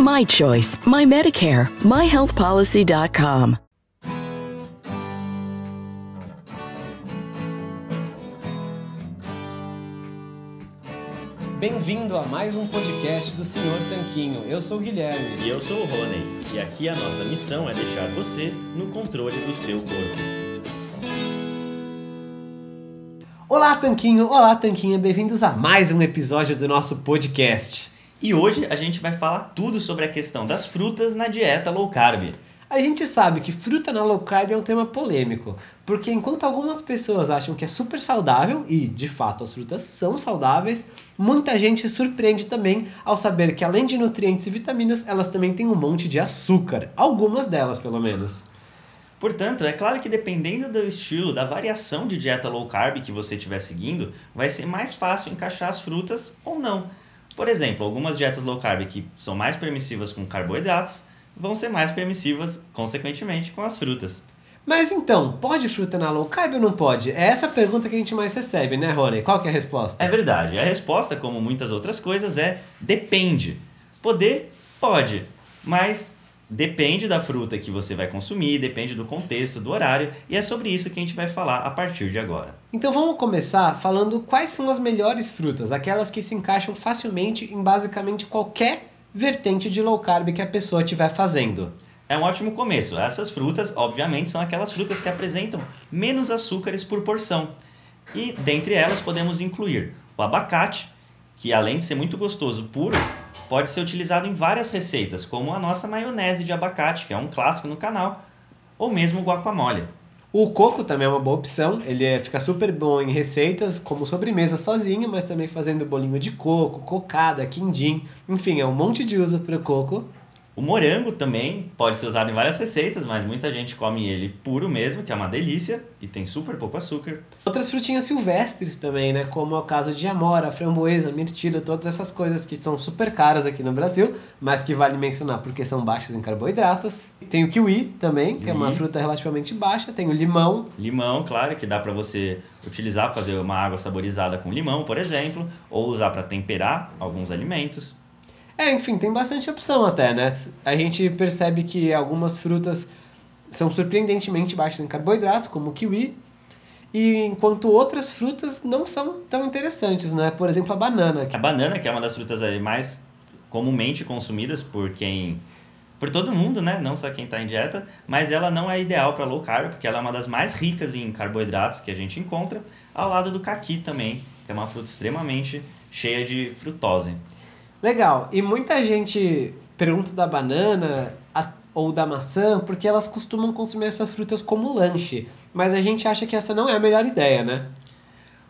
My choice, my Medicare, myhealthpolicy.com. Bem-vindo a mais um podcast do Senhor Tanquinho. Eu sou o Guilherme. E eu sou o Rony. E aqui a nossa missão é deixar você no controle do seu corpo. Olá, Tanquinho! Olá, Tanquinha! Bem-vindos a mais um episódio do nosso podcast. E hoje a gente vai falar tudo sobre a questão das frutas na dieta low carb. A gente sabe que fruta na low carb é um tema polêmico, porque enquanto algumas pessoas acham que é super saudável, e de fato as frutas são saudáveis, muita gente se surpreende também ao saber que além de nutrientes e vitaminas, elas também têm um monte de açúcar, algumas delas pelo menos. Portanto, é claro que dependendo do estilo, da variação de dieta low carb que você estiver seguindo, vai ser mais fácil encaixar as frutas ou não. Por exemplo, algumas dietas low carb que são mais permissivas com carboidratos vão ser mais permissivas, consequentemente, com as frutas. Mas então, pode fruta na low carb ou não pode? É essa a pergunta que a gente mais recebe, né, Rony? Qual que é a resposta? É verdade. A resposta, como muitas outras coisas, é depende. Poder, pode, mas depende da fruta que você vai consumir, depende do contexto, do horário, e é sobre isso que a gente vai falar a partir de agora. Então vamos começar falando quais são as melhores frutas, aquelas que se encaixam facilmente em basicamente qualquer vertente de low carb que a pessoa estiver fazendo. É um ótimo começo. Essas frutas, obviamente, são aquelas frutas que apresentam menos açúcares por porção. E dentre elas podemos incluir o abacate, que além de ser muito gostoso puro, pode ser utilizado em várias receitas, como a nossa maionese de abacate, que é um clássico no canal, ou mesmo guacamole. O coco também é uma boa opção, ele é, fica super bom em receitas, como sobremesa sozinho, mas também fazendo bolinho de coco, cocada, quindim, enfim, é um monte de uso para o coco. O morango também pode ser usado em várias receitas, mas muita gente come ele puro mesmo, que é uma delícia e tem super pouco açúcar. Outras frutinhas silvestres também, né? Como é o caso de amora, framboesa, mirtilo, todas essas coisas que são super caras aqui no Brasil, mas que vale mencionar porque são baixas em carboidratos. Tem o kiwi também, que kiwi. é uma fruta relativamente baixa. Tem o limão. Limão, claro, que dá para você utilizar para fazer uma água saborizada com limão, por exemplo, ou usar para temperar alguns alimentos. É, enfim, tem bastante opção até, né? A gente percebe que algumas frutas são surpreendentemente baixas em carboidratos, como o kiwi, e enquanto outras frutas não são tão interessantes, né? Por exemplo, a banana. A banana, que é uma das frutas mais comumente consumidas por quem por todo mundo, né? Não só quem está em dieta, mas ela não é ideal para low carb, porque ela é uma das mais ricas em carboidratos que a gente encontra, ao lado do caqui também, que é uma fruta extremamente cheia de frutose. Legal. E muita gente pergunta da banana ou da maçã porque elas costumam consumir essas frutas como lanche. Mas a gente acha que essa não é a melhor ideia, né?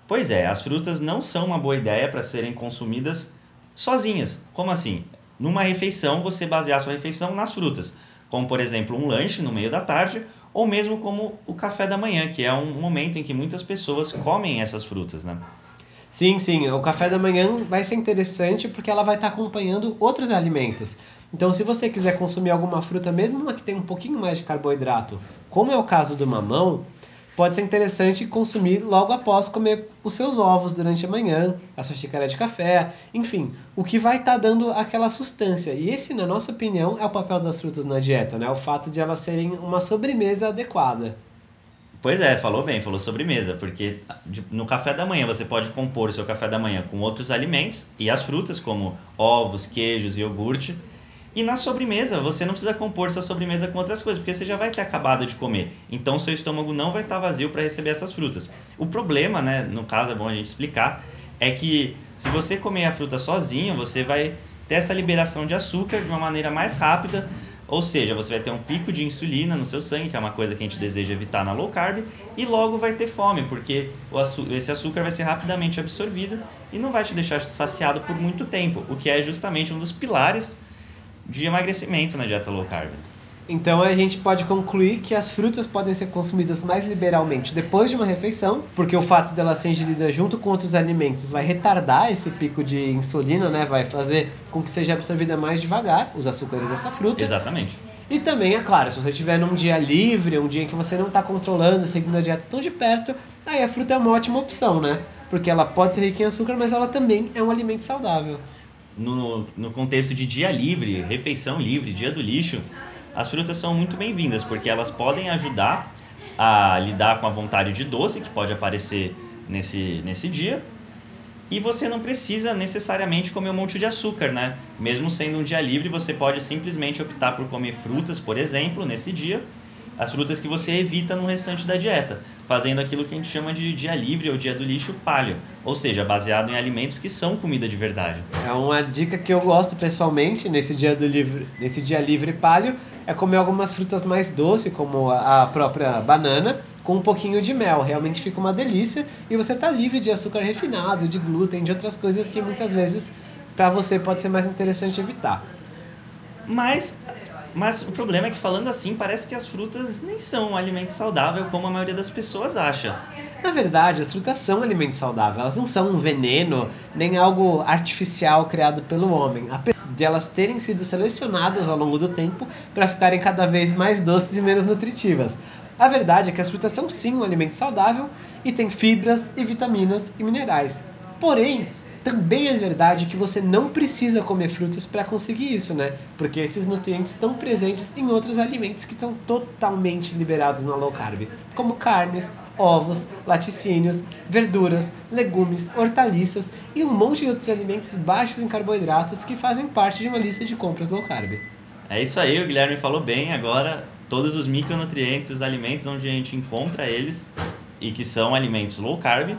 Pois é, as frutas não são uma boa ideia para serem consumidas sozinhas. Como assim? Numa refeição, você basear sua refeição nas frutas. Como, por exemplo, um lanche no meio da tarde, ou mesmo como o café da manhã, que é um momento em que muitas pessoas comem essas frutas, né? Sim, sim. O café da manhã vai ser interessante porque ela vai estar acompanhando outros alimentos. Então, se você quiser consumir alguma fruta, mesmo uma que tem um pouquinho mais de carboidrato, como é o caso do mamão, pode ser interessante consumir logo após comer os seus ovos durante a manhã, a sua xícara de café, enfim, o que vai estar dando aquela sustância. E esse, na nossa opinião, é o papel das frutas na dieta, né? O fato de elas serem uma sobremesa adequada. Pois é, falou bem, falou sobremesa, porque no café da manhã você pode compor o seu café da manhã com outros alimentos e as frutas, como ovos, queijos iogurte. E na sobremesa, você não precisa compor essa sobremesa com outras coisas, porque você já vai ter acabado de comer. Então, seu estômago não vai estar vazio para receber essas frutas. O problema, né, no caso é bom a gente explicar, é que se você comer a fruta sozinho, você vai ter essa liberação de açúcar de uma maneira mais rápida ou seja, você vai ter um pico de insulina no seu sangue, que é uma coisa que a gente deseja evitar na low carb, e logo vai ter fome, porque esse açúcar vai ser rapidamente absorvido e não vai te deixar saciado por muito tempo, o que é justamente um dos pilares de emagrecimento na dieta low carb. Então a gente pode concluir que as frutas podem ser consumidas mais liberalmente depois de uma refeição, porque o fato dela ser ingerida junto com outros alimentos vai retardar esse pico de insulina, né? Vai fazer com que seja absorvida mais devagar os açúcares dessa fruta. Exatamente. E também, é claro, se você tiver num dia livre, um dia em que você não está controlando, seguindo a dieta tão de perto, aí a fruta é uma ótima opção, né? Porque ela pode ser rica em açúcar, mas ela também é um alimento saudável. No, no contexto de dia livre, refeição livre, dia do lixo, as frutas são muito bem-vindas, porque elas podem ajudar a lidar com a vontade de doce que pode aparecer nesse, nesse dia. E você não precisa necessariamente comer um monte de açúcar, né? Mesmo sendo um dia livre, você pode simplesmente optar por comer frutas, por exemplo, nesse dia, as frutas que você evita no restante da dieta, fazendo aquilo que a gente chama de dia livre ou dia do lixo paleo, ou seja, baseado em alimentos que são comida de verdade. É uma dica que eu gosto pessoalmente nesse dia do livre, nesse dia livre paleo, é comer algumas frutas mais doces, como a própria banana, com um pouquinho de mel. Realmente fica uma delícia e você está livre de açúcar refinado, de glúten, de outras coisas que muitas vezes para você pode ser mais interessante evitar. Mas mas o problema é que falando assim, parece que as frutas nem são um alimento saudável como a maioria das pessoas acha. Na verdade, as frutas são um alimento saudável, elas não são um veneno, nem algo artificial criado pelo homem. Apesar de elas terem sido selecionadas ao longo do tempo para ficarem cada vez mais doces e menos nutritivas. A verdade é que as frutas são sim um alimento saudável e tem fibras e vitaminas e minerais. Porém, também é verdade que você não precisa comer frutas para conseguir isso, né? Porque esses nutrientes estão presentes em outros alimentos que estão totalmente liberados no low carb, como carnes, ovos, laticínios, verduras, legumes, hortaliças e um monte de outros alimentos baixos em carboidratos que fazem parte de uma lista de compras low carb. É isso aí, o Guilherme falou bem. Agora, todos os micronutrientes, os alimentos onde a gente encontra eles e que são alimentos low carb,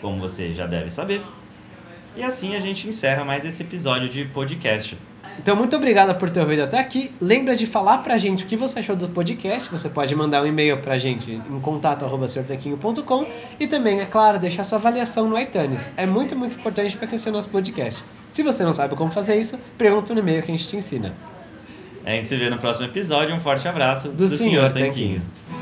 como você já deve saber, e assim a gente encerra mais esse episódio de podcast. Então, muito obrigado por ter ouvido até aqui. Lembra de falar pra gente o que você achou do podcast. Você pode mandar um e-mail pra gente em contato.com e também, é claro, deixar sua avaliação no iTunes. É muito, muito importante para crescer o nosso podcast. Se você não sabe como fazer isso, pergunta no e-mail que a gente te ensina. A gente se vê no próximo episódio. Um forte abraço do, do Senhor, Senhor Tanquinho. Tanquinho.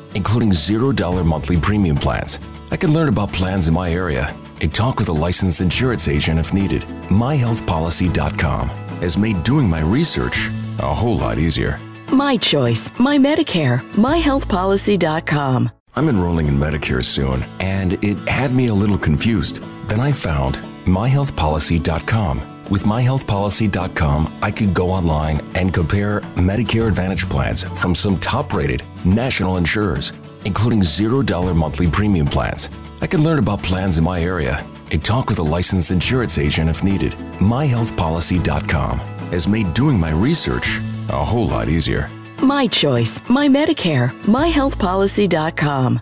including $0 monthly premium plans. I can learn about plans in my area and talk with a licensed insurance agent if needed. MyHealthPolicy.com has made doing my research a whole lot easier. My choice, my Medicare, myhealthpolicy.com. I'm enrolling in Medicare soon, and it had me a little confused. Then I found myhealthpolicy.com with myhealthpolicy.com, I could go online and compare Medicare Advantage plans from some top rated national insurers, including $0 monthly premium plans. I could learn about plans in my area and talk with a licensed insurance agent if needed. MyHealthPolicy.com has made doing my research a whole lot easier. My choice, my Medicare, myhealthpolicy.com.